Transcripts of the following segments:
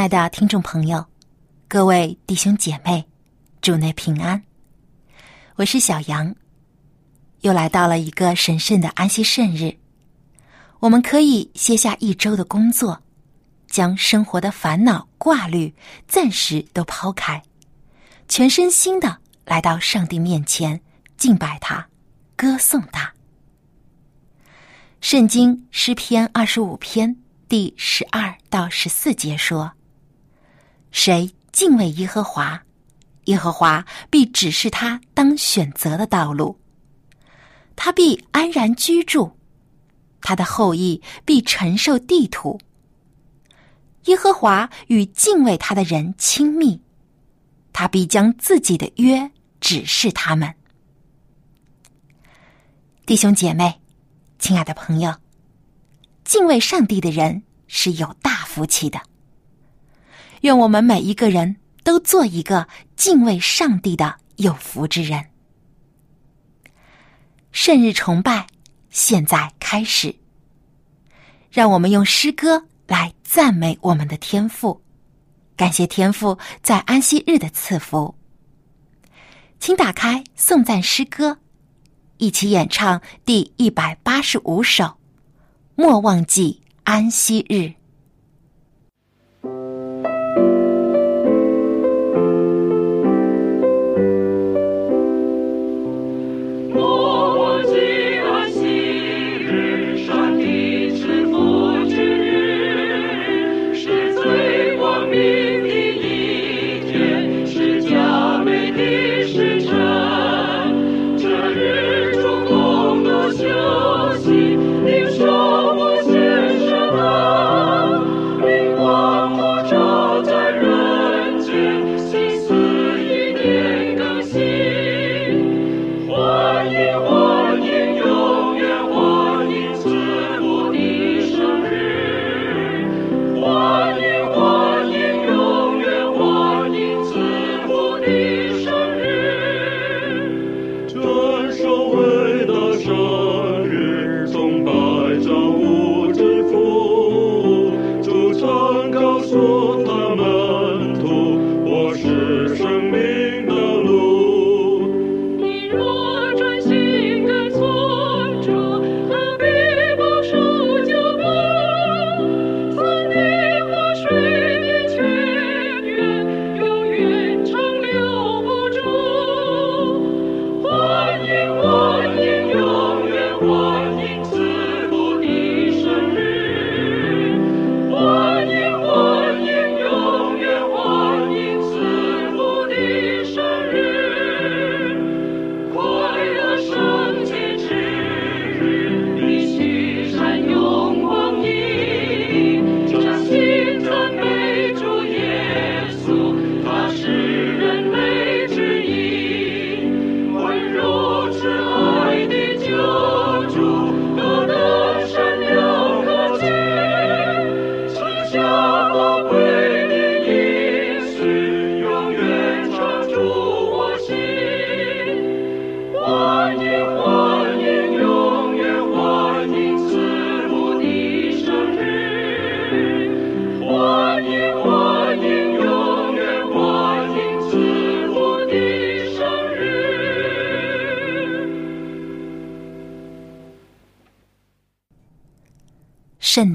亲爱的听众朋友，各位弟兄姐妹，主内平安。我是小杨，又来到了一个神圣的安息圣日，我们可以歇下一周的工作，将生活的烦恼挂虑暂时都抛开，全身心的来到上帝面前敬拜他，歌颂他。圣经诗篇二十五篇第十二到十四节说。谁敬畏耶和华，耶和华必指示他当选择的道路。他必安然居住，他的后裔必承受地土。耶和华与敬畏他的人亲密，他必将自己的约指示他们。弟兄姐妹，亲爱的朋友，敬畏上帝的人是有大福气的。愿我们每一个人都做一个敬畏上帝的有福之人。圣日崇拜现在开始，让我们用诗歌来赞美我们的天赋，感谢天赋在安息日的赐福。请打开颂赞诗歌，一起演唱第一百八十五首《莫忘记安息日》。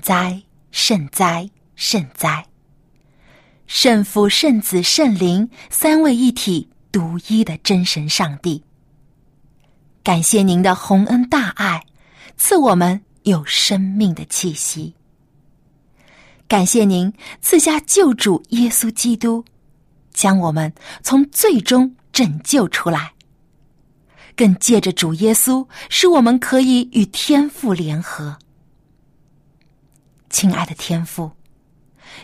哉，圣哉，圣哉！圣父、圣子、圣灵三位一体、独一的真神上帝，感谢您的洪恩大爱，赐我们有生命的气息。感谢您赐下救主耶稣基督，将我们从最终拯救出来，更借着主耶稣，使我们可以与天父联合。亲爱的天父，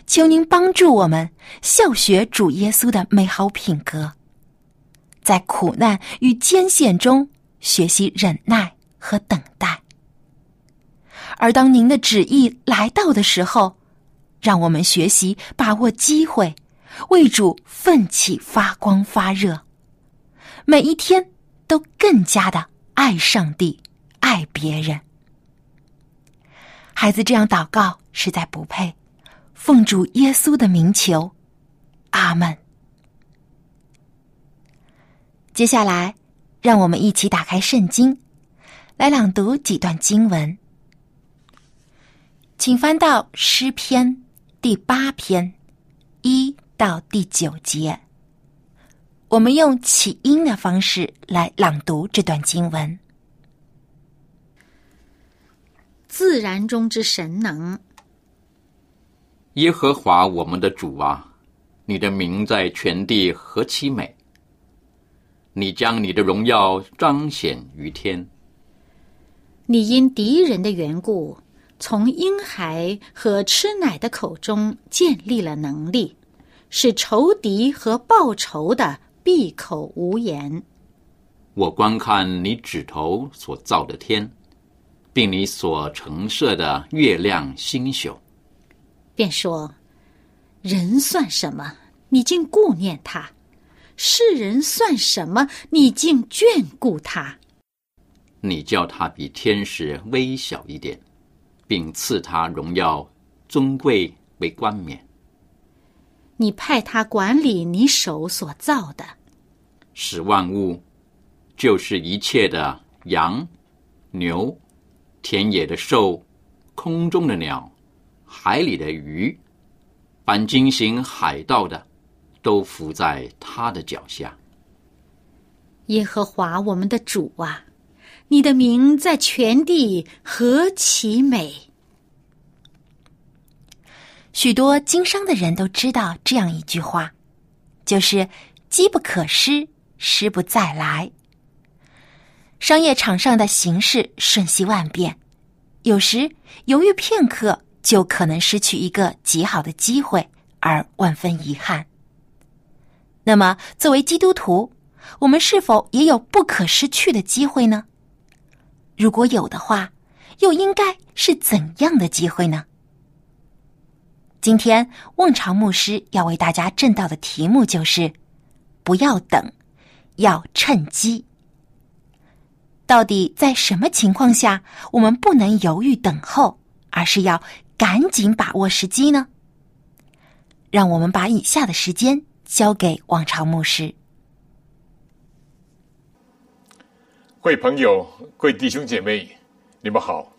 求您帮助我们效学主耶稣的美好品格，在苦难与艰险中学习忍耐和等待。而当您的旨意来到的时候，让我们学习把握机会，为主奋起发光发热，每一天都更加的爱上帝，爱别人。孩子这样祷告实在不配，奉主耶稣的名求，阿门。接下来，让我们一起打开圣经，来朗读几段经文，请翻到诗篇。第八篇一到第九节，我们用起音的方式来朗读这段经文。自然中之神能，耶和华我们的主啊，你的名在全地何其美！你将你的荣耀彰显于天。你因敌人的缘故。从婴孩和吃奶的口中建立了能力，使仇敌和报仇的闭口无言。我观看你指头所造的天，并你所陈设的月亮星宿，便说：人算什么？你竟顾念他；世人算什么？你竟眷顾他。你叫他比天使微小一点。并赐他荣耀、尊贵为冠冕。你派他管理你手所造的，使万物，就是一切的羊、牛、田野的兽、空中的鸟、海里的鱼，凡经行海盗的，都伏在他的脚下。耶和华我们的主啊！你的名在全地何其美！许多经商的人都知道这样一句话，就是“机不可失，失不再来”。商业场上的形势瞬息万变，有时犹豫片刻就可能失去一个极好的机会，而万分遗憾。那么，作为基督徒，我们是否也有不可失去的机会呢？如果有的话，又应该是怎样的机会呢？今天望潮牧师要为大家正道的题目就是“不要等，要趁机”。到底在什么情况下，我们不能犹豫等候，而是要赶紧把握时机呢？让我们把以下的时间交给王朝牧师。各位朋友，各位弟兄姐妹，你们好。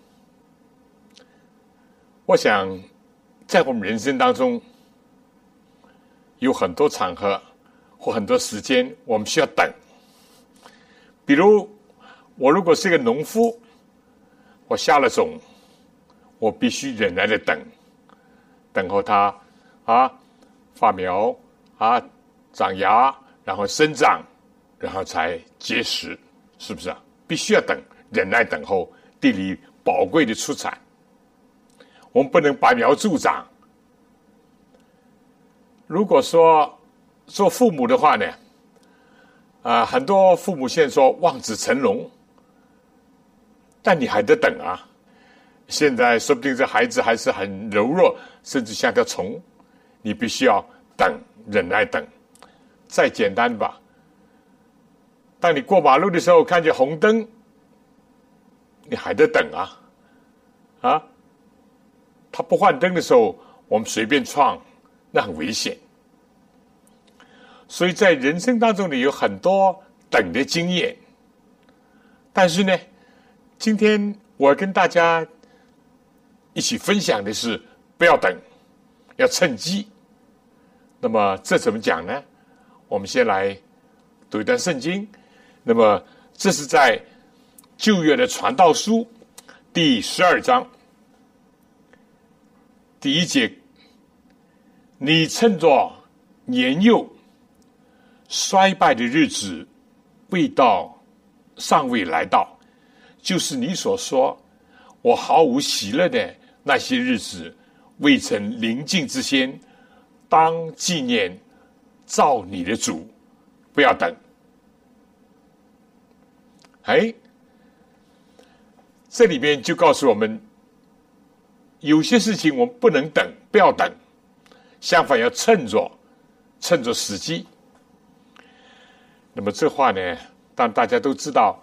我想，在我们人生当中，有很多场合或很多时间，我们需要等。比如，我如果是一个农夫，我下了种，我必须忍耐的等，等候它啊发苗啊长芽，然后生长，然后才结实。是不是啊？必须要等，忍耐等候地里宝贵的出产。我们不能拔苗助长。如果说做父母的话呢，啊，很多父母现在说望子成龙，但你还得等啊。现在说不定这孩子还是很柔弱，甚至像条虫，你必须要等，忍耐等。再简单吧。当你过马路的时候，看见红灯，你还得等啊，啊！他不换灯的时候，我们随便闯，那很危险。所以在人生当中呢，有很多等的经验。但是呢，今天我跟大家一起分享的是，不要等，要趁机。那么这怎么讲呢？我们先来读一段圣经。那么，这是在旧约的传道书第十二章第一节。你趁着年幼，衰败的日子未到，尚未来到，就是你所说我毫无喜乐的那些日子未曾临近之先，当纪念造你的主，不要等。哎，这里边就告诉我们，有些事情我们不能等，不要等，相反要趁着，趁着时机。那么这话呢，但大家都知道，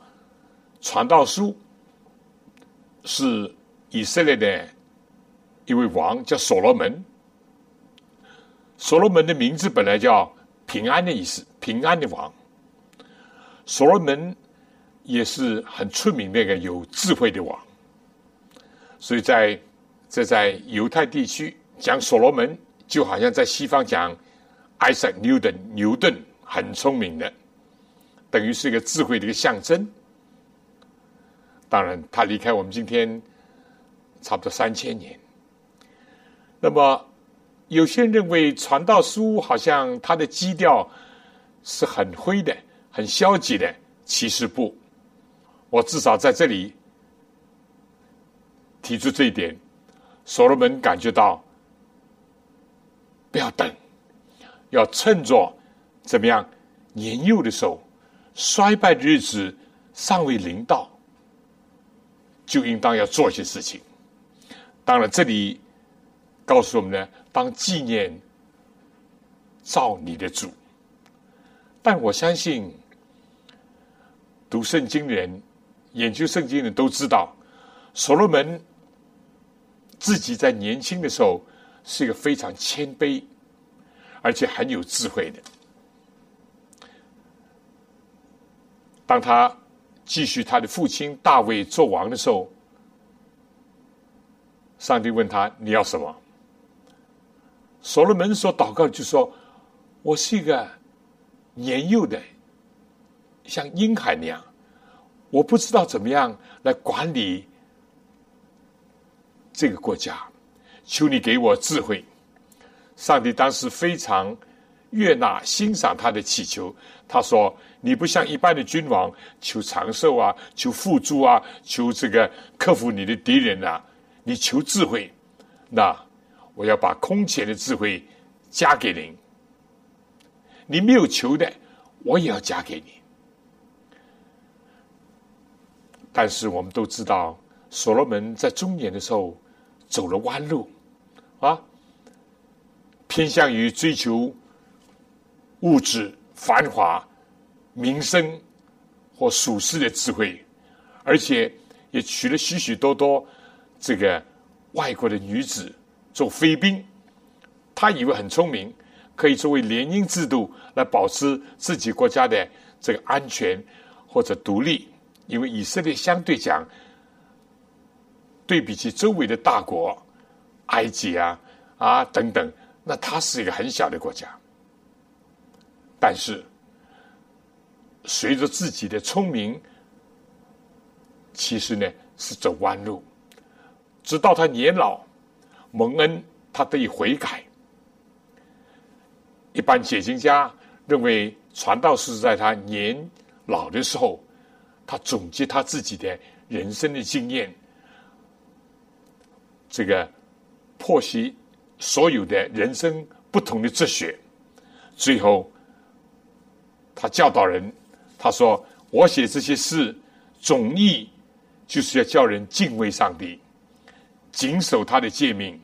传道书是以色列的一位王，叫所罗门。所罗门的名字本来叫平安的意思，平安的王。所罗门。也是很出名那个有智慧的王，所以在这在犹太地区讲所罗门，就好像在西方讲 Isaac Newton 牛顿很聪明的，等于是一个智慧的一个象征。当然，他离开我们今天差不多三千年。那么，有些人认为传道书好像它的基调是很灰的、很消极的，其实不。我至少在这里提出这一点，所罗门感觉到不要等，要趁着怎么样年幼的时候，衰败的日子尚未临到，就应当要做一些事情。当然，这里告诉我们呢，当纪念造你的主。但我相信读圣经的人。研究圣经的人都知道，所罗门自己在年轻的时候是一个非常谦卑，而且很有智慧的。当他继续他的父亲大卫做王的时候，上帝问他：“你要什么？”所罗门所祷告就说：“我是一个年幼的，像婴孩那样。”我不知道怎么样来管理这个国家，求你给我智慧。上帝当时非常悦纳、欣赏他的祈求。他说：“你不像一般的君王求长寿啊，求富足啊，求这个克服你的敌人啊，你求智慧。那我要把空前的智慧加给您。你没有求的，我也要加给你。”但是我们都知道，所罗门在中年的时候走了弯路，啊，偏向于追求物质繁华、民生或属世的智慧，而且也娶了许许多多这个外国的女子做飞兵。他以为很聪明，可以作为联姻制度来保持自己国家的这个安全或者独立。因为以色列相对讲，对比起周围的大国，埃及啊啊等等，那它是一个很小的国家。但是，随着自己的聪明，其实呢是走弯路，直到他年老蒙恩，他得以悔改。一般解经家认为，传道是在他年老的时候。他总结他自己的人生的经验，这个剖析所有的人生不同的哲学，最后他教导人，他说：“我写这些事，总意就是要叫人敬畏上帝，谨守他的诫命，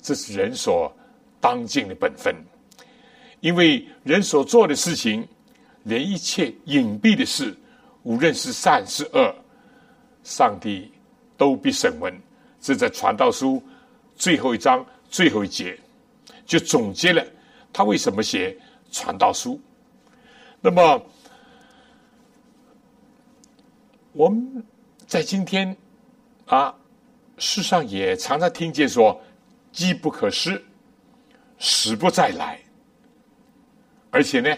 这是人所当尽的本分。因为人所做的事情，连一切隐蔽的事。”无论是善是恶，上帝都必审问。这在传道书最后一章最后一节，就总结了他为什么写传道书。那么，我们在今天啊，世上也常常听见说“机不可失，时不再来”，而且呢，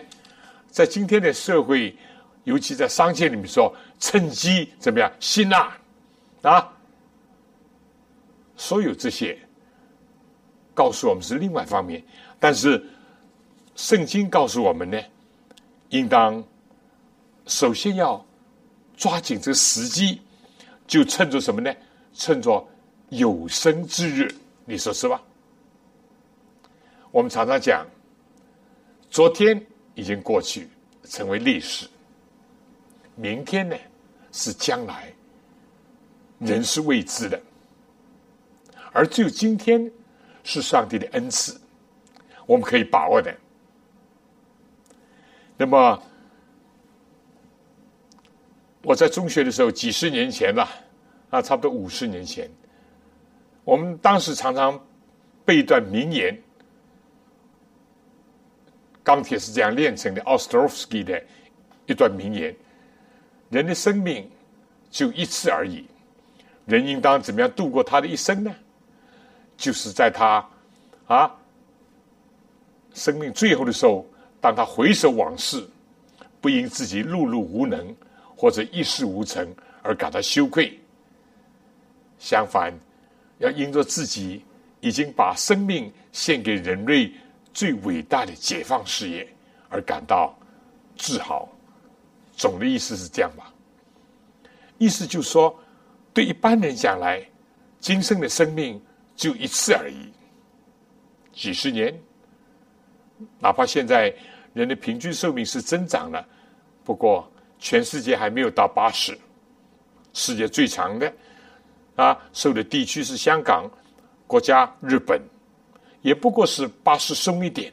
在今天的社会。尤其在商界里面说，趁机怎么样？吸纳啊，所有这些告诉我们是另外一方面，但是圣经告诉我们呢，应当首先要抓紧这个时机，就趁着什么呢？趁着有生之日，你说是吧？我们常常讲，昨天已经过去，成为历史；明天呢，是将来，人是未知的，而只有今天是上帝的恩赐，我们可以把握的。那么，我在中学的时候，几十年前吧，啊，差不多五十年前，我们当时常常背一段名言：“钢铁是这样炼成的。” Ostrovsky 的一段名言：“人的生命就一次而已，人应当怎么样度过他的一生呢？就是在他啊生命最后的时候。”当他回首往事，不因自己碌碌无能或者一事无成而感到羞愧，相反，要因着自己已经把生命献给人类最伟大的解放事业而感到自豪。总的意思是这样吧？意思就是说，对一般人讲来，今生的生命就一次而已，几十年。哪怕现在人的平均寿命是增长了，不过全世界还没有到八十。世界最长的啊，受的地区是香港国家，日本也不过是八十松一点。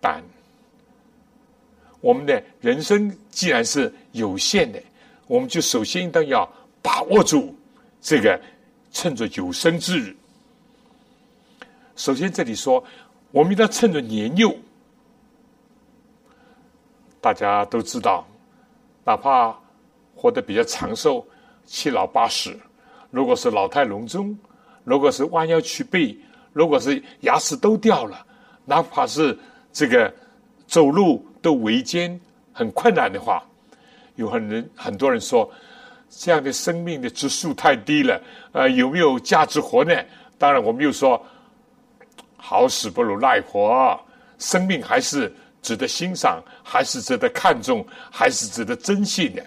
但我们的人生既然是有限的，我们就首先应当要把握住这个，趁着有生之日。首先这里说。我们应当趁着年幼，大家都知道，哪怕活得比较长寿，七老八十，如果是老态龙钟，如果是弯腰曲背，如果是牙齿都掉了，哪怕是这个走路都维艰很困难的话，有很人很多人说，这样的生命的指数太低了，呃，有没有价值活呢？当然，我们又说。好死不如赖活，生命还是值得欣赏，还是值得看重，还是值得珍惜的。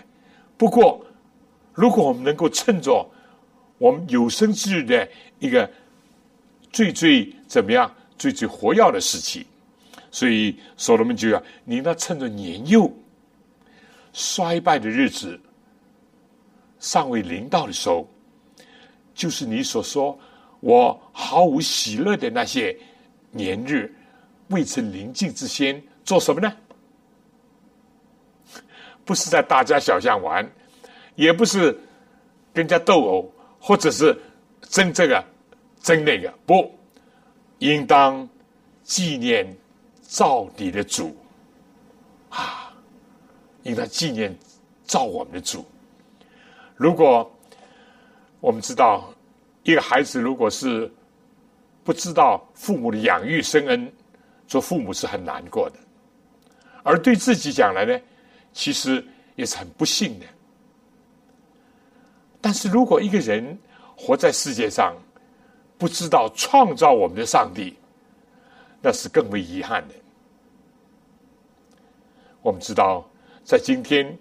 不过，如果我们能够趁着我们有生之日的一个最最怎么样、最最活跃的时期，所以所罗门就要你那趁着年幼、衰败的日子尚未临到的时候，就是你所说。我毫无喜乐的那些年日，未曾临近之先，做什么呢？不是在大街小巷玩，也不是跟人家斗殴，或者是争这个争那个，不，应当纪念造你的主啊！应当纪念造我们的主。如果我们知道。一个孩子如果是不知道父母的养育生恩，做父母是很难过的；而对自己讲来呢，其实也是很不幸的。但是如果一个人活在世界上，不知道创造我们的上帝，那是更为遗憾的。我们知道，在今天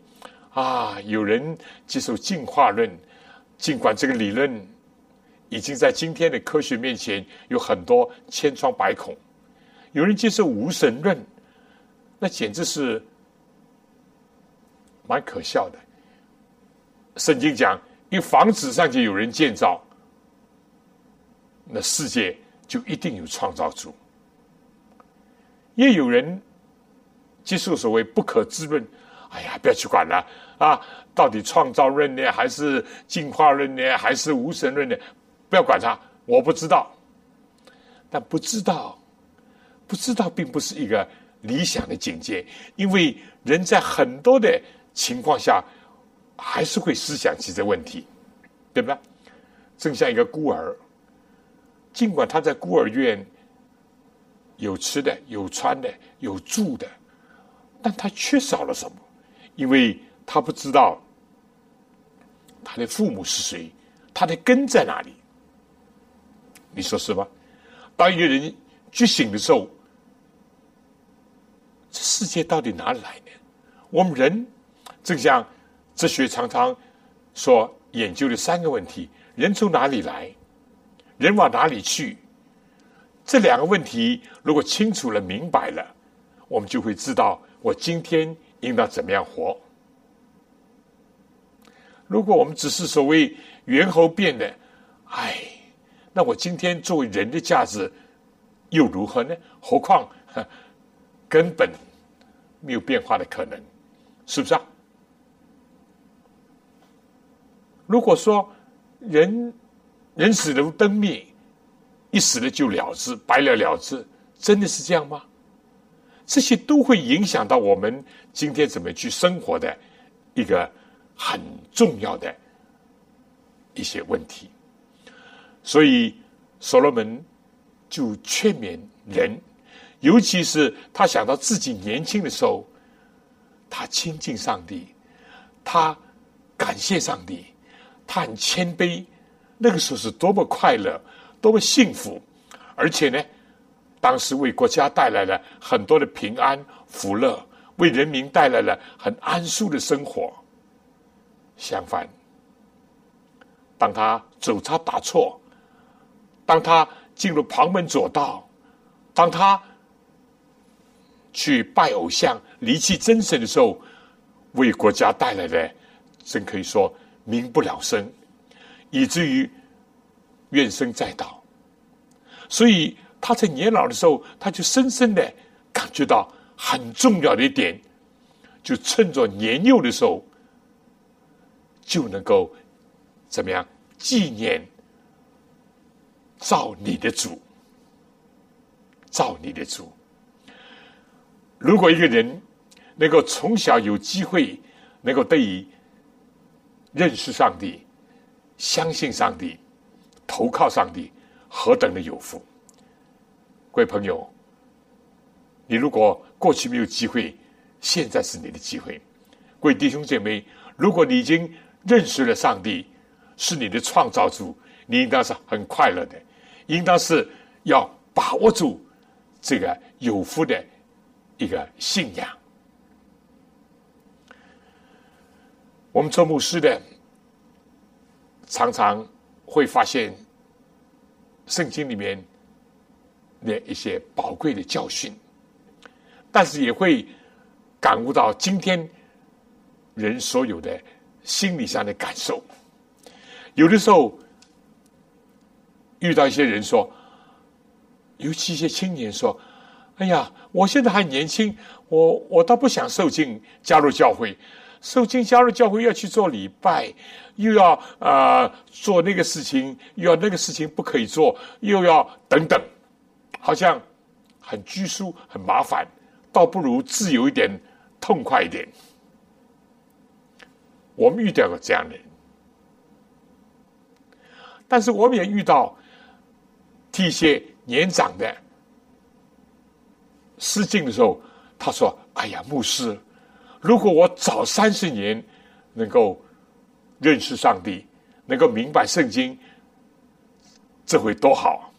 啊，有人接受进化论，尽管这个理论。已经在今天的科学面前有很多千疮百孔。有人接受无神论，那简直是蛮可笑的。圣经讲，因房子上就有人建造，那世界就一定有创造主。也有人接受所谓不可知论，哎呀，不要去管了啊！到底创造论呢，还是进化论呢，还是无神论呢？不要管他，我不知道。但不知道，不知道并不是一个理想的境界，因为人在很多的情况下还是会思想起这问题，对吧？正像一个孤儿，尽管他在孤儿院有吃的、有穿的、有住的，但他缺少了什么？因为他不知道他的父母是谁，他的根在哪里。你说是吧？当一个人觉醒的时候，这世界到底哪里来呢？我们人正像哲学常常所研究的三个问题：人从哪里来？人往哪里去？这两个问题如果清楚了、明白了，我们就会知道我今天应当怎么样活。如果我们只是所谓猿猴变的，哎，那我今天作为人的价值又如何呢？何况根本没有变化的可能，是不是啊？如果说人人死如灯灭，一死了就了之，白了了之，真的是这样吗？这些都会影响到我们今天怎么去生活的一个。很重要的一些问题，所以所罗门就劝勉人，尤其是他想到自己年轻的时候，他亲近上帝，他感谢上帝，他很谦卑，那个时候是多么快乐，多么幸福，而且呢，当时为国家带来了很多的平安福乐，为人民带来了很安舒的生活。相反，当他走差打错，当他进入旁门左道，当他去拜偶像、离弃真神的时候，为国家带来的，真可以说民不聊生，以至于怨声载道。所以他在年老的时候，他就深深的感觉到很重要的一点，就趁着年幼的时候。就能够怎么样纪念造你的主，造你的主。如果一个人能够从小有机会能够得以认识上帝、相信上帝、投靠上帝，何等的有福！各位朋友，你如果过去没有机会，现在是你的机会。各位弟兄姐妹，如果你已经认识了上帝是你的创造主，你应当是很快乐的，应当是要把握住这个有福的一个信仰。我们做牧师的常常会发现圣经里面的一些宝贵的教训，但是也会感悟到今天人所有的。心理上的感受，有的时候遇到一些人说，尤其一些青年说：“哎呀，我现在还年轻，我我倒不想受尽加入教会，受尽加入教会要去做礼拜，又要啊做那个事情，又要那个事情不可以做，又要等等，好像很拘束、很麻烦，倒不如自由一点、痛快一点。”我们遇到过这样的人，但是我们也遇到替一些年长的失敬的时候，他说：“哎呀，牧师，如果我早三十年能够认识上帝，能够明白圣经，这会多好！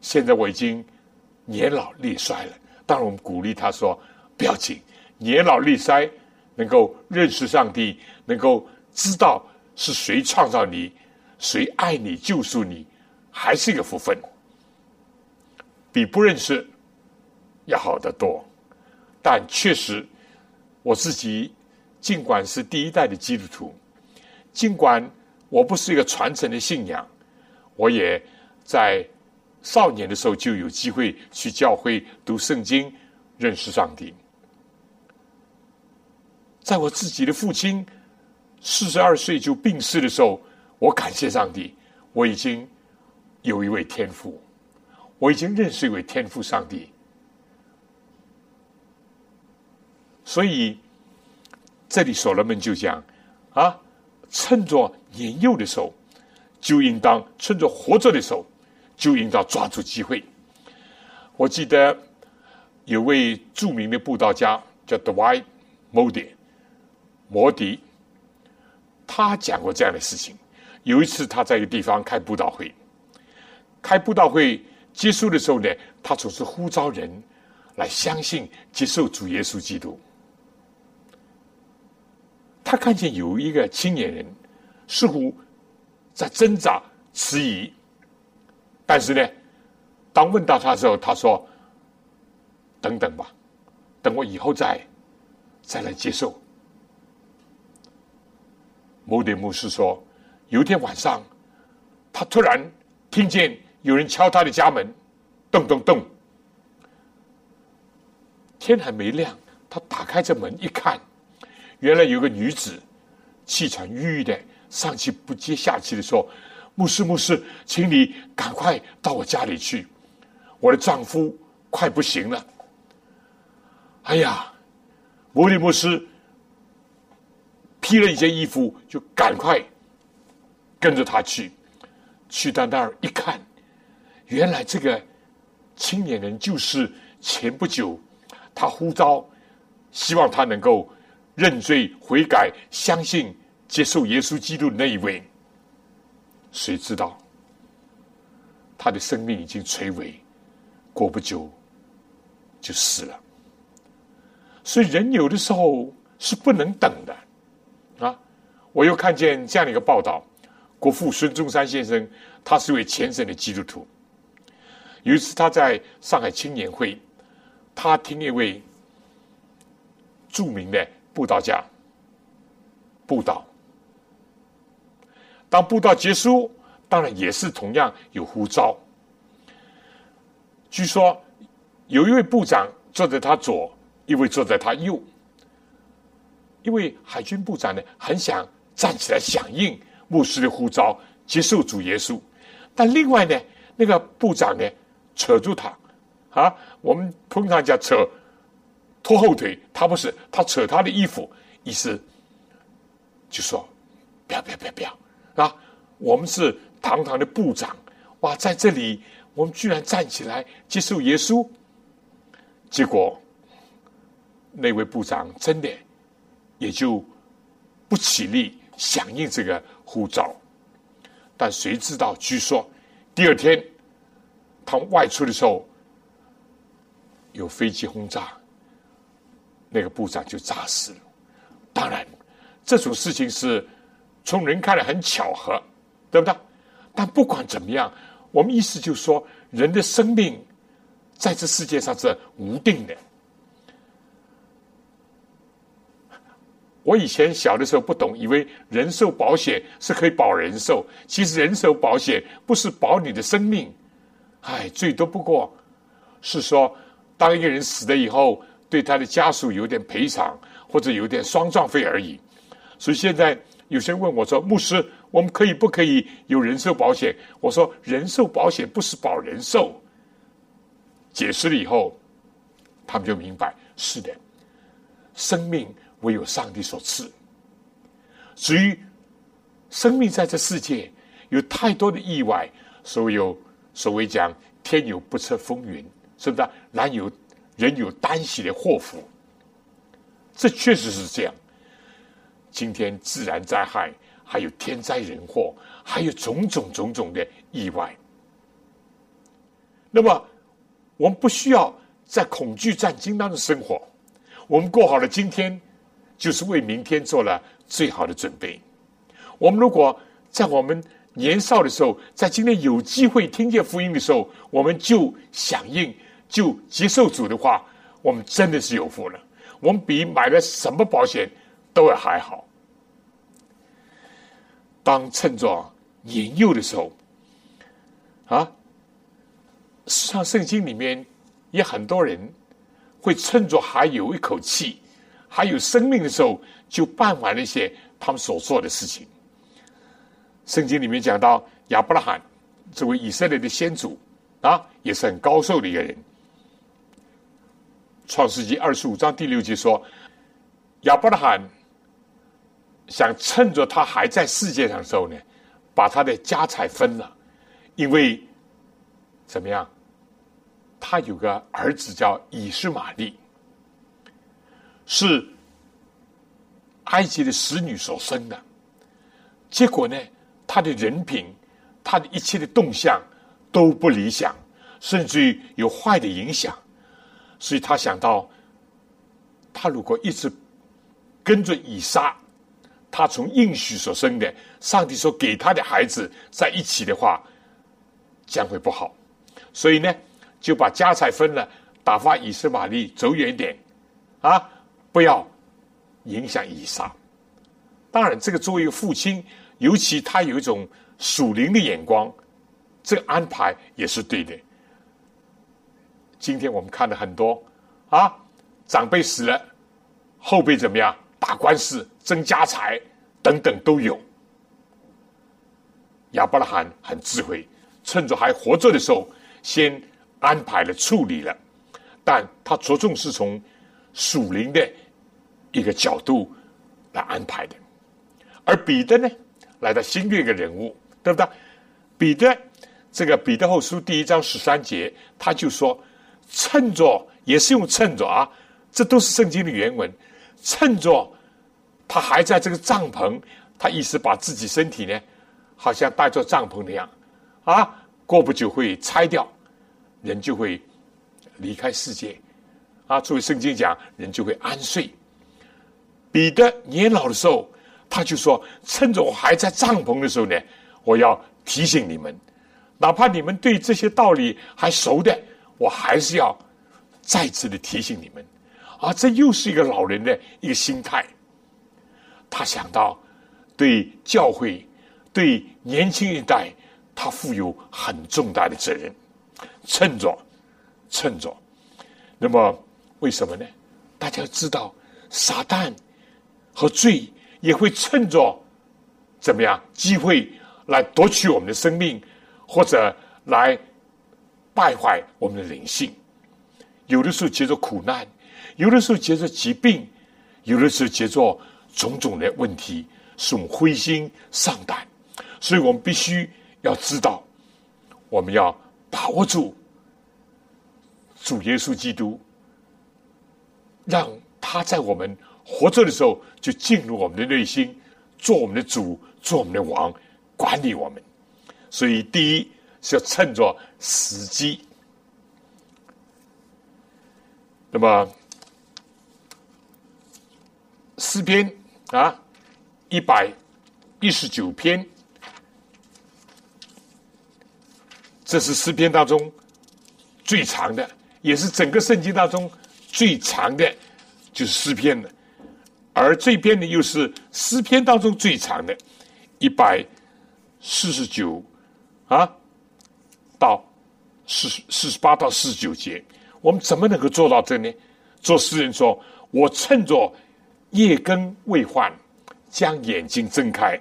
现在我已经年老力衰了。当然，我们鼓励他说：不要紧，年老力衰。”能够认识上帝，能够知道是谁创造你，谁爱你、救赎你，还是一个福分，比不认识要好得多。但确实，我自己尽管是第一代的基督徒，尽管我不是一个传承的信仰，我也在少年的时候就有机会去教会读圣经，认识上帝。在我自己的父亲四十二岁就病逝的时候，我感谢上帝，我已经有一位天父，我已经认识一位天父上帝。所以这里所罗门就讲啊，趁着年幼的时候，就应当趁着活着的时候，就应当抓住机会。我记得有位著名的布道家叫 Dwight Moody。摩迪，他讲过这样的事情。有一次，他在一个地方开布道会，开布道会结束的时候呢，他总是呼召人来相信、接受主耶稣基督。他看见有一个青年人，似乎在挣扎、迟疑，但是呢，当问到他的时候，他说：“等等吧，等我以后再再来接受。”某点牧师说，有一天晚上，他突然听见有人敲他的家门，咚咚咚。天还没亮，他打开这门一看。原来有个女子气喘吁吁的上气不接下气的说：“牧师，牧师，请你赶快到我家里去，我的丈夫快不行了。”哎呀，摩利牧师披了一件衣服，就赶快跟着他去。去到那儿一看，原来这个青年人就是前不久他呼召，希望他能够。认罪悔改，相信接受耶稣基督的那一位，谁知道他的生命已经垂危，过不久就死了。所以人有的时候是不能等的啊！我又看见这样的一个报道：国父孙中山先生，他是位虔诚的基督徒。有一次他在上海青年会，他听一位著名的。布道家布道，当布道结束，当然也是同样有呼召。据说有一位部长坐在他左，一位坐在他右。因为海军部长呢，很想站起来响应牧师的呼召，接受主耶稣。但另外呢，那个部长呢，扯住他，啊，我们通常讲扯。拖后腿，他不是，他扯他的衣服，意思就说不要不要不要不要啊！我们是堂堂的部长，哇，在这里我们居然站起来接受耶稣，结果那位部长真的也就不起立响应这个呼召，但谁知道？据说第二天他外出的时候有飞机轰炸。那个部长就炸死了。当然，这种事情是从人看来很巧合，对不对？但不管怎么样，我们意思就是说，人的生命在这世界上是无定的。我以前小的时候不懂，以为人寿保险是可以保人寿，其实人寿保险不是保你的生命，哎，最多不过是说，当一个人死了以后。对他的家属有点赔偿，或者有点丧葬费而已。所以现在有些人问我说：“牧师，我们可以不可以有人寿保险？”我说：“人寿保险不是保人寿。”解释了以后，他们就明白：是的，生命唯有上帝所赐。至于生命在这世界有太多的意外，所有所谓讲“天有不测风云”，是不是？然有。人有单喜的祸福，这确实是这样。今天自然灾害，还有天灾人祸，还有种种种种的意外。那么，我们不需要在恐惧战惊当中生活。我们过好了今天，就是为明天做了最好的准备。我们如果在我们年少的时候，在今天有机会听见福音的时候，我们就响应。就接受主的话，我们真的是有福了。我们比买了什么保险都要还好。当趁着年幼的时候，啊，实际上圣经里面也很多人会趁着还有一口气、还有生命的时候，就办完了一些他们所做的事情。圣经里面讲到亚伯拉罕这位以色列的先祖啊，也是很高寿的一个人。创世纪二十五章第六节说：“亚伯拉罕想趁着他还在世界上的时候呢，把他的家财分了，因为怎么样？他有个儿子叫以实玛利，是埃及的使女所生的。结果呢，他的人品，他的一切的动向都不理想，甚至于有坏的影响。”所以他想到，他如果一直跟着以撒，他从应许所生的，上帝所给他的孩子在一起的话，将会不好。所以呢，就把家财分了，打发以斯玛利走远点，啊，不要影响以撒。当然，这个作为一个父亲，尤其他有一种属灵的眼光，这个安排也是对的。今天我们看了很多啊，长辈死了，后辈怎么样打官司争家财等等都有。亚伯拉罕很智慧，趁着还活着的时候，先安排了处理了，但他着重是从属灵的一个角度来安排的。而彼得呢，来到新的一个人物，对不对？彼得这个彼得后书第一章十三节，他就说。趁着也是用趁着啊，这都是圣经的原文。趁着他还在这个帐篷，他意思把自己身体呢，好像带着帐篷那样啊，过不久会拆掉，人就会离开世界啊。作为圣经讲，人就会安睡。彼得年老的时候，他就说：趁着我还在帐篷的时候呢，我要提醒你们，哪怕你们对这些道理还熟的。我还是要再次的提醒你们，啊，这又是一个老人的一个心态。他想到对教会、对年轻一代，他负有很重大的责任。趁着，趁着，那么为什么呢？大家知道，撒旦和罪也会趁着怎么样机会来夺取我们的生命，或者来。败坏我们的灵性，有的时候结着苦难，有的时候结着疾病，有的时候结着种种的问题，使我们灰心丧胆。所以我们必须要知道，我们要把握住主耶稣基督，让他在我们活着的时候就进入我们的内心，做我们的主，做我们的王，管理我们。所以第一。是要趁着时机。那么诗篇啊，一百一十九篇，这是诗篇当中最长的，也是整个圣经当中最长的，就是诗篇了。而这篇呢，又是诗篇当中最长的，一百四十九啊。到四四十八到四十九节，我们怎么能够做到这呢？做诗人说：“我趁着夜更未换，将眼睛睁开，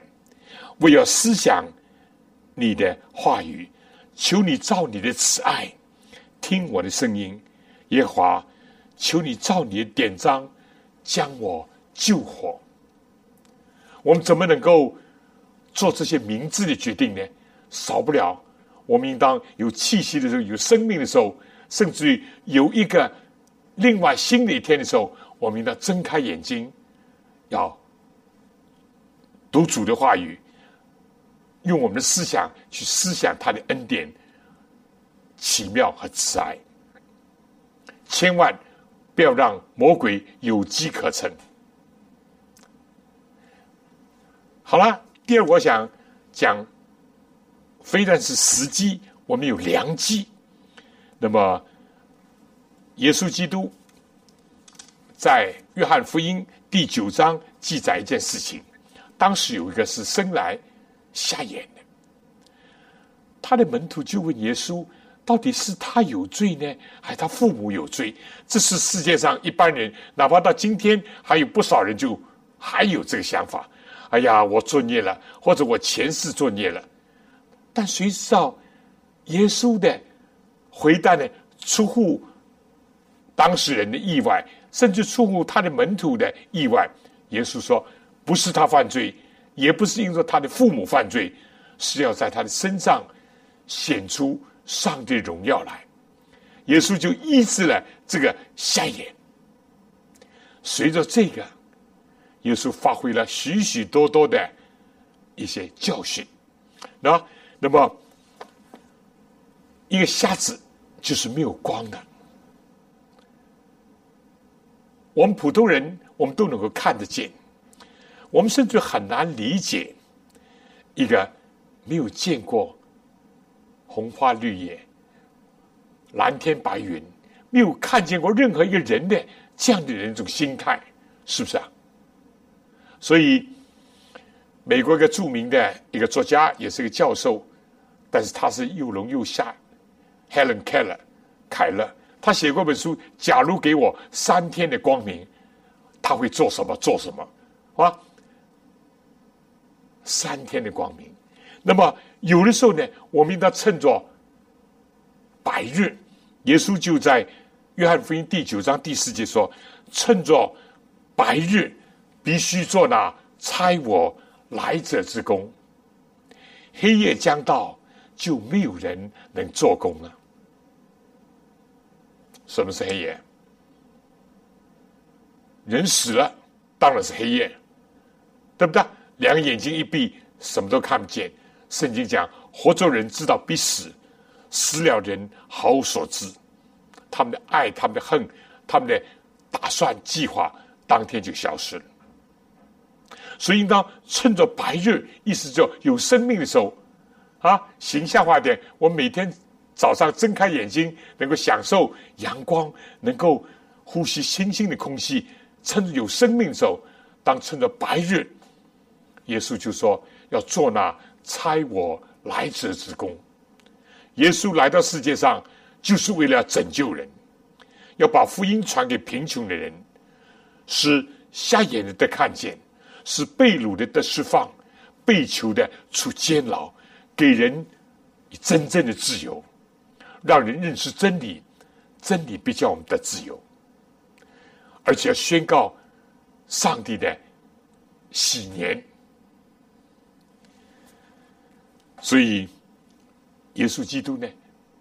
我要思想你的话语，求你照你的慈爱听我的声音，耶华，求你照你的典章将我救活。”我们怎么能够做这些明智的决定呢？少不了。我们应当有气息的时候，有生命的时候，甚至于有一个另外新的一天的时候，我们应当睁开眼睛，要读主的话语，用我们的思想去思想他的恩典、奇妙和慈爱。千万不要让魔鬼有机可乘。好了，第二，我想讲。非但是时机，我们有良机。那么，耶稣基督在约翰福音第九章记载一件事情：当时有一个是生来瞎眼的，他的门徒就问耶稣：到底是他有罪呢，还是他父母有罪？这是世界上一般人，哪怕到今天，还有不少人就还有这个想法：哎呀，我作孽了，或者我前世作孽了。但谁知道耶稣的回答呢？出乎当事人的意外，甚至出乎他的门徒的意外。耶稣说：“不是他犯罪，也不是因为他的父母犯罪，是要在他的身上显出上帝荣耀来。”耶稣就医治了这个瞎眼。随着这个，耶稣发挥了许许多多的一些教训，那。那么，一个瞎子就是没有光的。我们普通人，我们都能够看得见。我们甚至很难理解一个没有见过红花绿叶、蓝天白云，没有看见过任何一个人的这样的人一种心态，是不是啊？所以，美国一个著名的一个作家，也是个教授，但是他是又聋又瞎，Helen Keller，凯勒。他写过本书，假如给我三天的光明，他会做什么？做什么？啊？三天的光明。那么有的时候呢，我们应当趁着白日。耶稣就在约翰福音第九章第四节说：“趁着白日，必须做那差我来者之功。黑夜将到，就没有人能做工了。”什么是黑夜？人死了，当然是黑夜，对不对？两个眼睛一闭，什么都看不见。圣经讲，活着人知道必死，死了人毫无所知。他们的爱、他们的恨、他们的打算、计划，当天就消失了。所以，应当趁着白日，意思就有生命的时候，啊，形象化点，我每天。早上睁开眼睛，能够享受阳光，能够呼吸清新的空气，趁着有生命的时候，当趁着白日，耶稣就说要做那差我来者之功。耶稣来到世界上，就是为了拯救人，要把福音传给贫穷的人，使瞎眼的看见，是被掳的得释放，被囚的出监牢，给人真正的自由。让人认识真理，真理必叫我们的自由，而且要宣告上帝的喜年。所以，耶稣基督呢，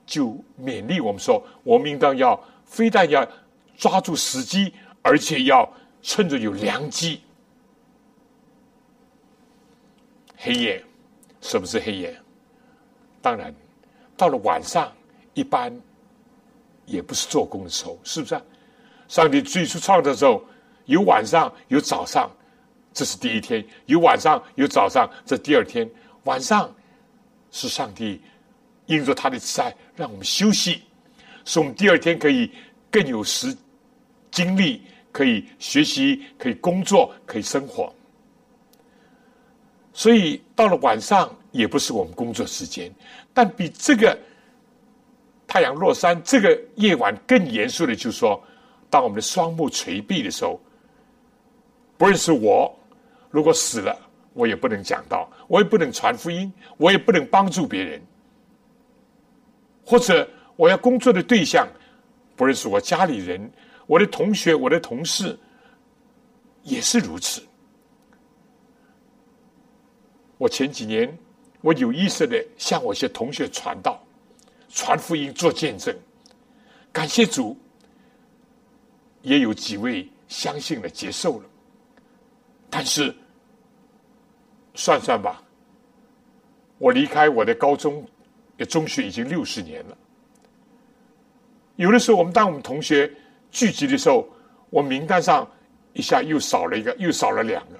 就勉励我们说：，我们应当要非但要抓住时机，而且要趁着有良机。黑夜，什么是黑夜？当然，到了晚上。一般也不是做工的时候，是不是？上帝最初创造的时候，有晚上有早上，这是第一天；有晚上有早上，这第二天。晚上是上帝因着他的慈爱，让我们休息，使我们第二天可以更有时精力，可以学习，可以工作，可以生活。所以到了晚上，也不是我们工作时间，但比这个。太阳落山，这个夜晚更严肃的，就是说，当我们的双目垂闭的时候，不认识我，如果死了，我也不能讲道，我也不能传福音，我也不能帮助别人，或者我要工作的对象不认识我家里人，我的同学，我的同事也是如此。我前几年，我有意识的向我一些同学传道。传福音做见证，感谢主，也有几位相信了接受了，但是算算吧，我离开我的高中的中学已经六十年了。有的时候，我们当我们同学聚集的时候，我名单上一下又少了一个，又少了两个。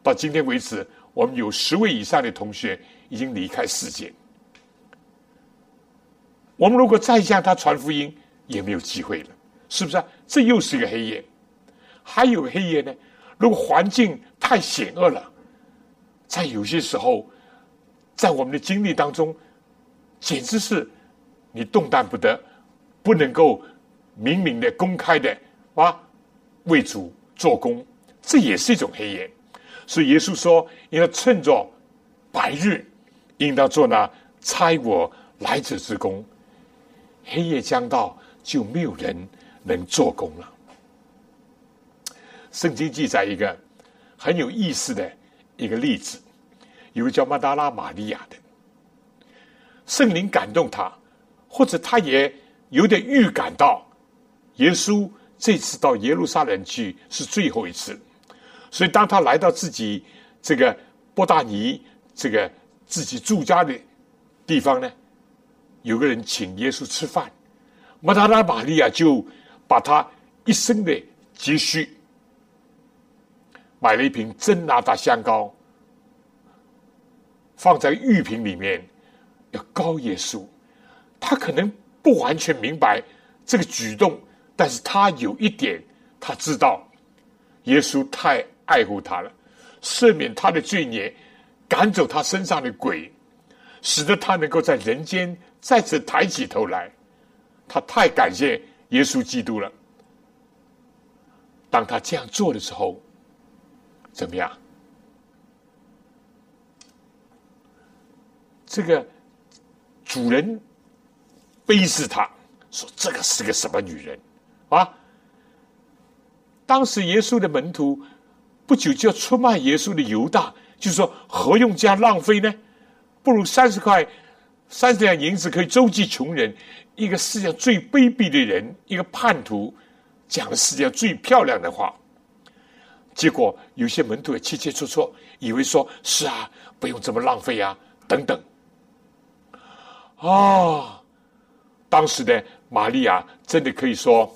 到今天为止，我们有十位以上的同学已经离开世界。我们如果再向他传福音，也没有机会了，是不是啊？这又是一个黑夜。还有黑夜呢？如果环境太险恶了，在有些时候，在我们的经历当中，简直是你动弹不得，不能够明明的、公开的啊为主做工，这也是一种黑夜。所以耶稣说：“应该趁着白日，应当做那差我来者之功。”黑夜将到，就没有人能做工了。圣经记载一个很有意思的一个例子，有个叫马达拉玛利亚的，圣灵感动他，或者他也有点预感到，耶稣这次到耶路撒冷去是最后一次，所以当他来到自己这个波大尼这个自己住家的地方呢？有个人请耶稣吃饭，马达拉玛利亚就把他一生的积蓄买了一瓶真拿达香膏，放在玉瓶里面，要膏耶稣。他可能不完全明白这个举动，但是他有一点，他知道耶稣太爱护他了，赦免他的罪孽，赶走他身上的鬼，使得他能够在人间再次抬起头来。他太感谢耶稣基督了。当他这样做的时候，怎么样？这个主人背视他，说：“这个是个什么女人啊？”当时耶稣的门徒不久就要出卖耶稣的犹大，就是说：“何用这样浪费呢？不如三十块、三十两银子可以周济穷人。”一个世界上最卑鄙的人，一个叛徒，讲了世界上最漂亮的话。结果有些门徒也切切磋磋，以为说是啊，不用这么浪费啊，等等。啊，当时的玛利亚真的可以说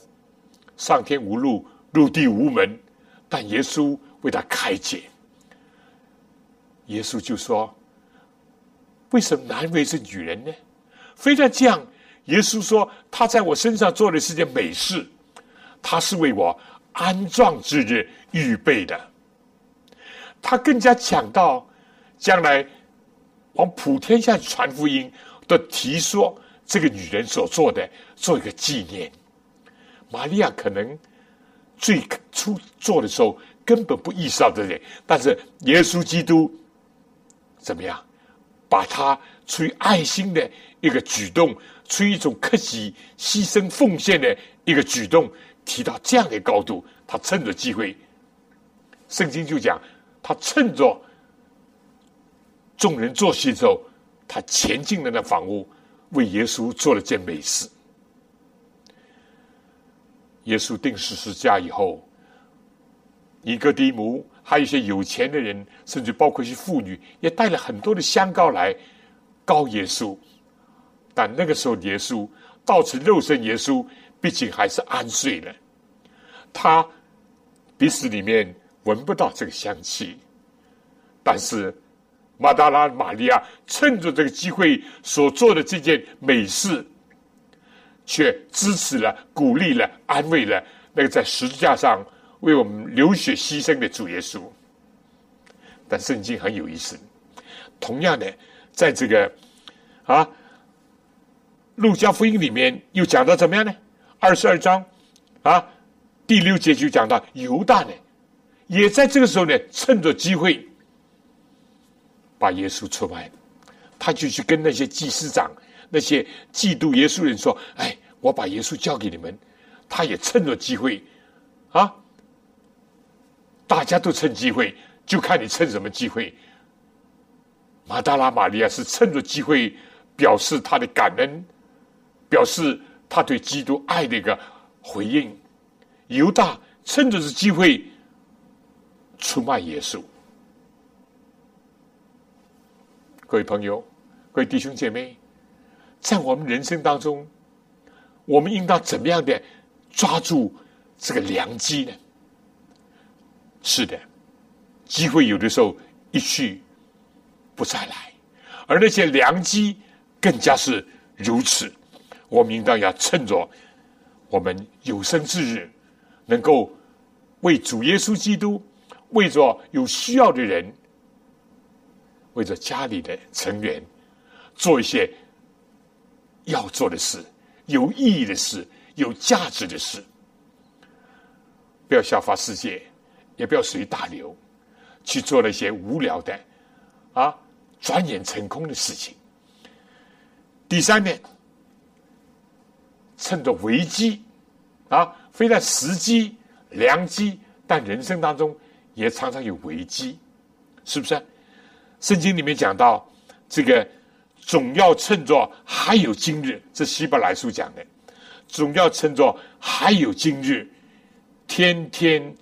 上天无路，入地无门，但耶稣为他开解。耶稣就说：“为什么难为是女人呢？非但这样，耶稣说他在我身上做的是件美事，他是为我。”安葬之日预备的，他更加讲到将来往普天下传福音的提说，这个女人所做的做一个纪念。玛利亚可能最初做的时候根本不意识到这点，但是耶稣基督怎么样，把他出于爱心的一个举动，出于一种克己牺牲奉献的一个举动。提到这样的高度，他趁着机会，圣经就讲，他趁着众人坐席之后，他前进了那房屋，为耶稣做了件美事。耶稣定十字架以后，尼哥底母还有一些有钱的人，甚至包括一些妇女，也带了很多的香膏来膏耶稣。但那个时候，耶稣到此肉身，耶稣。毕竟还是安睡了，他鼻子里面闻不到这个香气，但是马达拉玛利亚趁着这个机会所做的这件美事，却支持了、鼓励了、安慰了那个在十字架上为我们流血牺牲的主耶稣。但圣经很有意思，同样的，在这个啊路加福音里面又讲到怎么样呢？二十二章，啊，第六节就讲到犹大呢，也在这个时候呢，趁着机会把耶稣出卖了，他就去跟那些祭司长、那些嫉妒耶稣人说：“哎，我把耶稣交给你们。”他也趁着机会，啊，大家都趁机会，就看你趁什么机会。马达拉玛利亚是趁着机会表示他的感恩，表示。他对基督爱的一个回应，犹大趁着这机会出卖耶稣。各位朋友，各位弟兄姐妹，在我们人生当中，我们应当怎么样的抓住这个良机呢？是的，机会有的时候一去不再来，而那些良机更加是如此。我们应当要趁着我们有生之日，能够为主耶稣基督，为着有需要的人，为着家里的成员，做一些要做的事、有意义的事、有价值的事。不要效法世界，也不要随大流，去做那些无聊的、啊，转眼成空的事情。第三点。趁着危机，啊，非但时机良机，但人生当中也常常有危机，是不是？圣经里面讲到，这个总要趁着还有今日，这希伯来书讲的，总要趁着还有今日，天天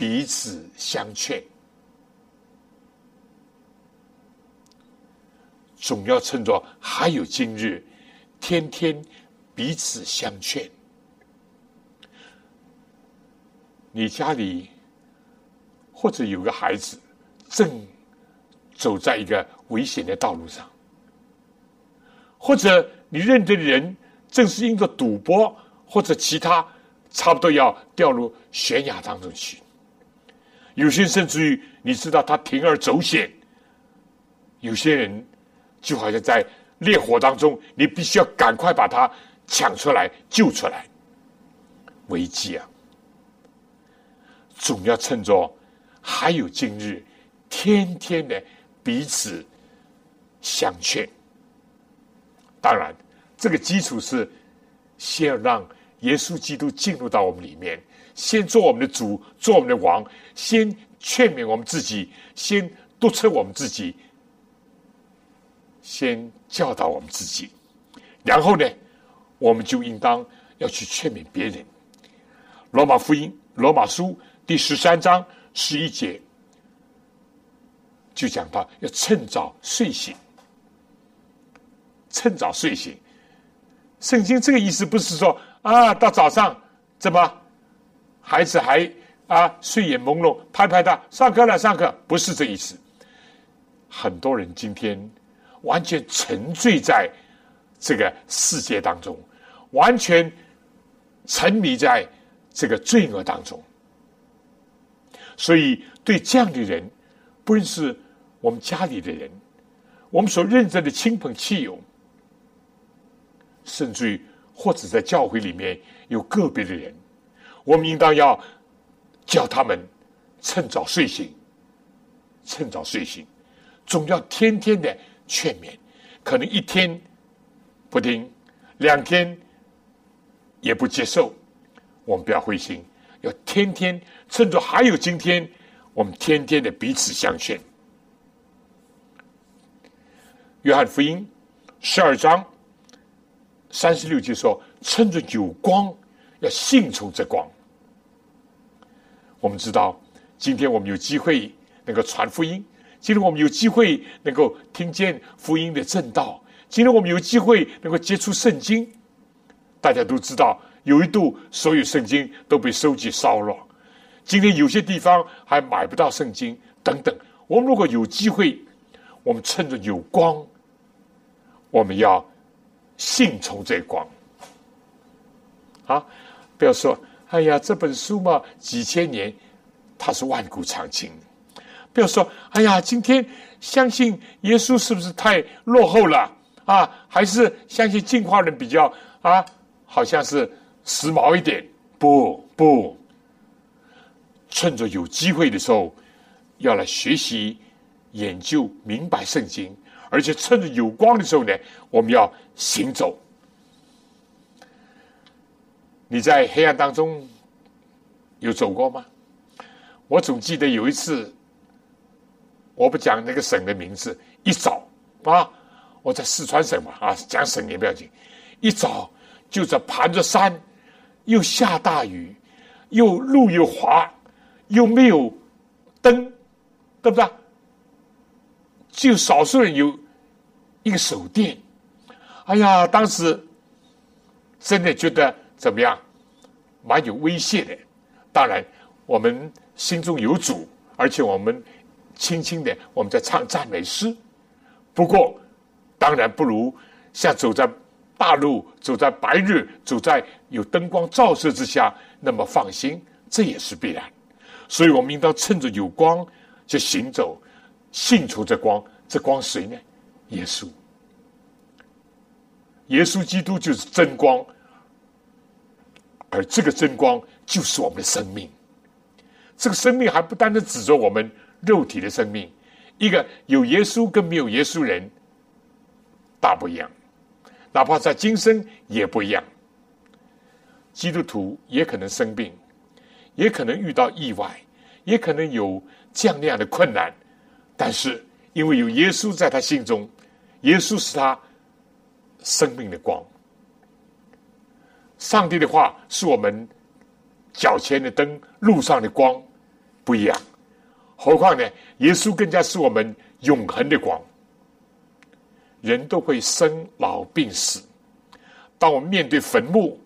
彼此相劝，总要趁着还有今日，天天。彼此相劝，你家里或者有个孩子正走在一个危险的道路上，或者你认得的人正是因着赌博或者其他，差不多要掉入悬崖当中去。有些甚至于你知道他铤而走险，有些人就好像在烈火当中，你必须要赶快把他抢出来救出来。危机啊，总要趁着还有今日，天天的彼此相劝。当然，这个基础是先要让耶稣基督进入到我们里面，先做我们的主，做我们的王，先劝勉我们自己，先督促我们自己，先教导我们自己，然后呢，我们就应当要去劝勉别人。罗马福音，罗马书第十三章十一节，就讲到要趁早睡醒，趁早睡醒。圣经这个意思不是说啊，到早上怎么孩子还啊睡眼朦胧，拍拍他上课了，上课不是这意思。很多人今天完全沉醉在这个世界当中，完全沉迷在。这个罪恶当中，所以对这样的人，不论是我们家里的人，我们所认真的亲朋戚友，甚至于或者在教会里面有个别的人，我们应当要叫他们趁早睡醒，趁早睡醒，总要天天的劝勉，可能一天不听，两天也不接受。我们不要灰心，要天天趁着还有今天，我们天天的彼此相劝。约翰福音十二章三十六节说：“趁着有光，要信从这光。”我们知道，今天我们有机会能够传福音，今天我们有机会能够听见福音的正道，今天我们有机会能够接触圣经。大家都知道。有一度，所有圣经都被收集烧了。今天有些地方还买不到圣经，等等。我们如果有机会，我们趁着有光，我们要信从这光。啊，不要说，哎呀，这本书嘛，几千年，它是万古长青。不要说，哎呀，今天相信耶稣是不是太落后了啊？还是相信进化论比较啊？好像是。时髦一点，不不，趁着有机会的时候，要来学习、研究、明白圣经，而且趁着有光的时候呢，我们要行走。你在黑暗当中有走过吗？我总记得有一次，我不讲那个省的名字，一早啊，我在四川省嘛啊，讲省也不要紧，一早就在盘着山。又下大雨，又路又滑，又没有灯，对不对？就少数人有一个手电。哎呀，当时真的觉得怎么样，蛮有威胁的。当然，我们心中有主，而且我们轻轻的我们在唱赞美诗。不过，当然不如像走在。大路走在白日，走在有灯光照射之下，那么放心，这也是必然。所以我们应当趁着有光就行走，信出这光。这光谁呢？耶稣。耶稣基督就是真光，而这个真光就是我们的生命。这个生命还不单单指着我们肉体的生命，一个有耶稣跟没有耶稣人大不一样。哪怕在今生也不一样，基督徒也可能生病，也可能遇到意外，也可能有这样那样的困难，但是因为有耶稣在他心中，耶稣是他生命的光。上帝的话是我们脚前的灯，路上的光，不一样。何况呢？耶稣更加是我们永恒的光。人都会生老病死。当我们面对坟墓，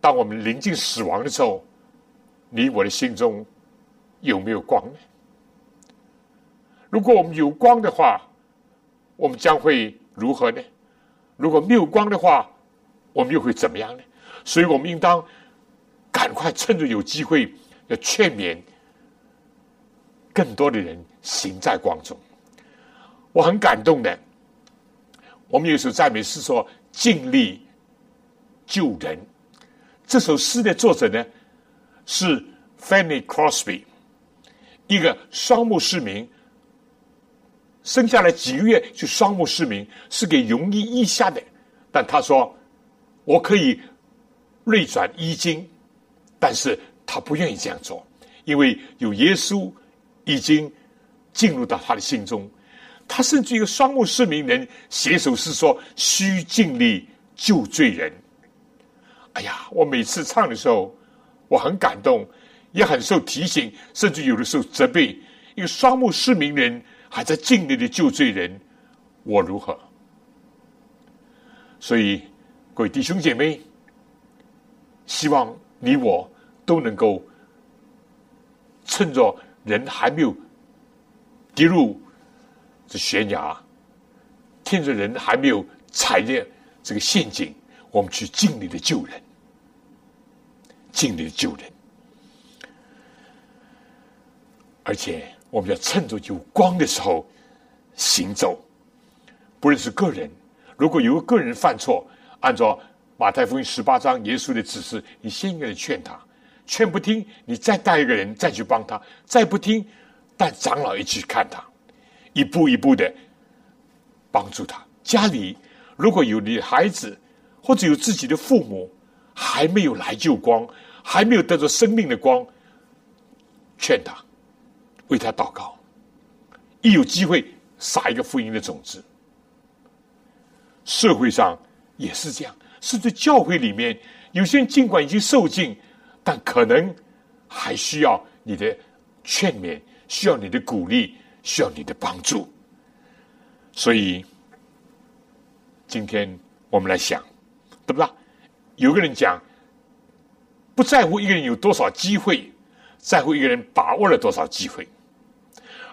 当我们临近死亡的时候，你我的心中有没有光呢？如果我们有光的话，我们将会如何呢？如果没有光的话，我们又会怎么样呢？所以我们应当赶快趁着有机会，要劝勉更多的人行在光中。我很感动的。我们有首赞美诗说：“尽力救人。”这首诗的作者呢是 Fanny Crosby，一个双目失明，生下来几个月就双目失明，是给容易医下的。但他说：“我可以锐转医经，但是他不愿意这样做，因为有耶稣已经进入到他的心中。”他甚至一个双目失明人写首诗说：“需尽力救罪人。”哎呀，我每次唱的时候，我很感动，也很受提醒，甚至有的时候责备。一个双目失明人还在尽力的救罪人，我如何？所以，各位弟兄姐妹，希望你我都能够趁着人还没有跌入。这悬崖，趁着人还没有踩进这个陷阱，我们去尽力的救人，尽力的救人，而且我们要趁着有光的时候行走。不论是个人，如果有个个人犯错，按照马太福音十八章耶稣的指示，你先应该劝他，劝不听，你再带一个人再去帮他，再不听，带长老一起看他。一步一步的帮助他。家里如果有你孩子，或者有自己的父母还没有来救光，还没有得着生命的光，劝他，为他祷告。一有机会撒一个福音的种子。社会上也是这样，甚至教会里面，有些人尽管已经受尽，但可能还需要你的劝勉，需要你的鼓励。需要你的帮助，所以今天我们来想，对不对？有个人讲，不在乎一个人有多少机会，在乎一个人把握了多少机会，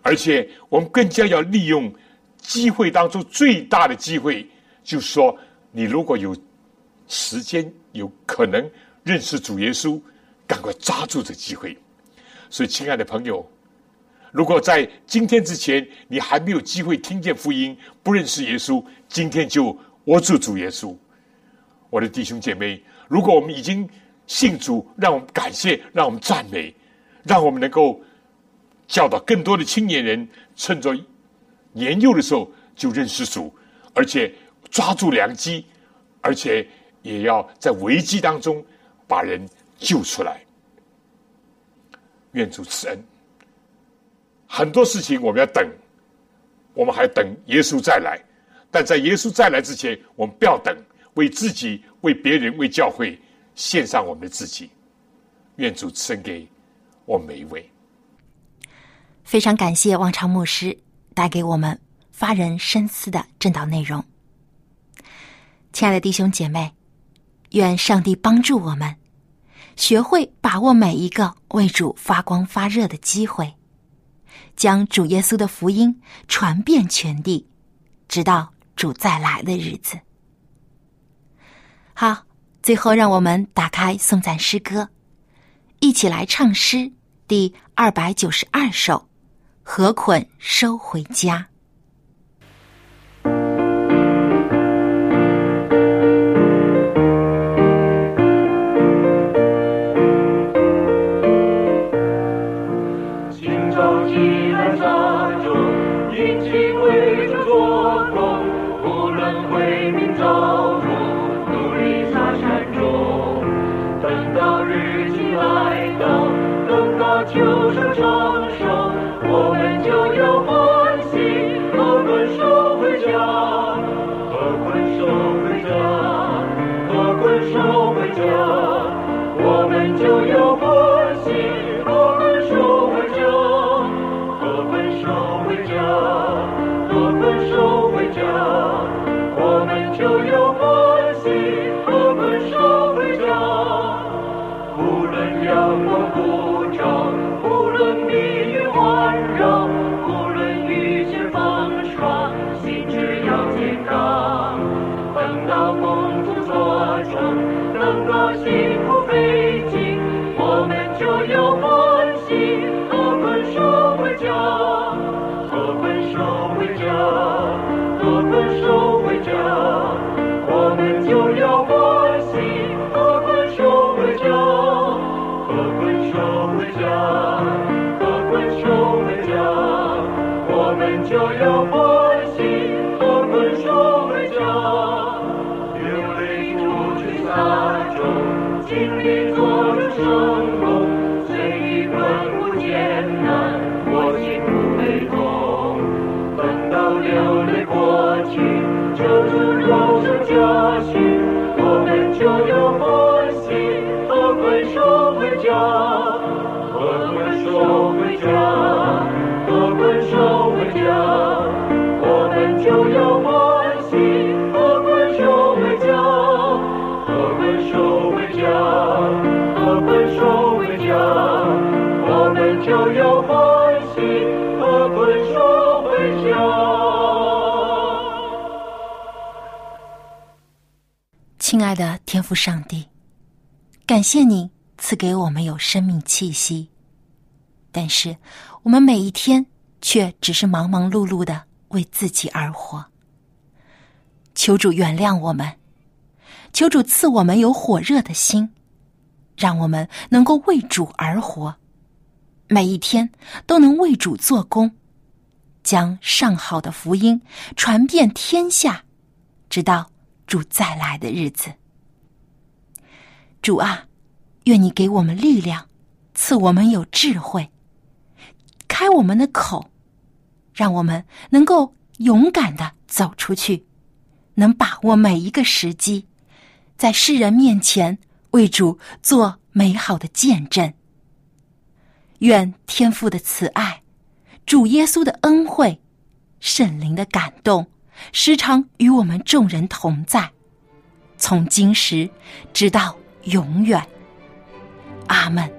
而且我们更加要利用机会当中最大的机会，就是说，你如果有时间，有可能认识主耶稣，赶快抓住这机会。所以，亲爱的朋友。如果在今天之前你还没有机会听见福音，不认识耶稣，今天就握住主耶稣，我的弟兄姐妹。如果我们已经信主，让我们感谢，让我们赞美，让我们能够教导更多的青年人，趁着年幼的时候就认识主，而且抓住良机，而且也要在危机当中把人救出来。愿主赐恩。很多事情我们要等，我们还等耶稣再来。但在耶稣再来之前，我们不要等，为自己、为别人、为教会献上我们的自己。愿主赐给我们每一位。非常感谢王昌牧师带给我们发人深思的正道内容。亲爱的弟兄姐妹，愿上帝帮助我们，学会把握每一个为主发光发热的机会。将主耶稣的福音传遍全地，直到主再来的日子。好，最后让我们打开颂赞诗歌，一起来唱诗第二百九十二首《何捆收回家》。天父上帝，感谢你赐给我们有生命气息，但是我们每一天却只是忙忙碌碌的为自己而活。求主原谅我们，求主赐我们有火热的心，让我们能够为主而活，每一天都能为主做工，将上好的福音传遍天下，直到。主再来的日子，主啊，愿你给我们力量，赐我们有智慧，开我们的口，让我们能够勇敢的走出去，能把握每一个时机，在世人面前为主做美好的见证。愿天父的慈爱，主耶稣的恩惠，圣灵的感动。时常与我们众人同在，从今时直到永远。阿门。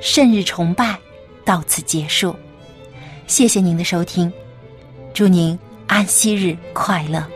圣日崇拜到此结束，谢谢您的收听，祝您安息日快乐。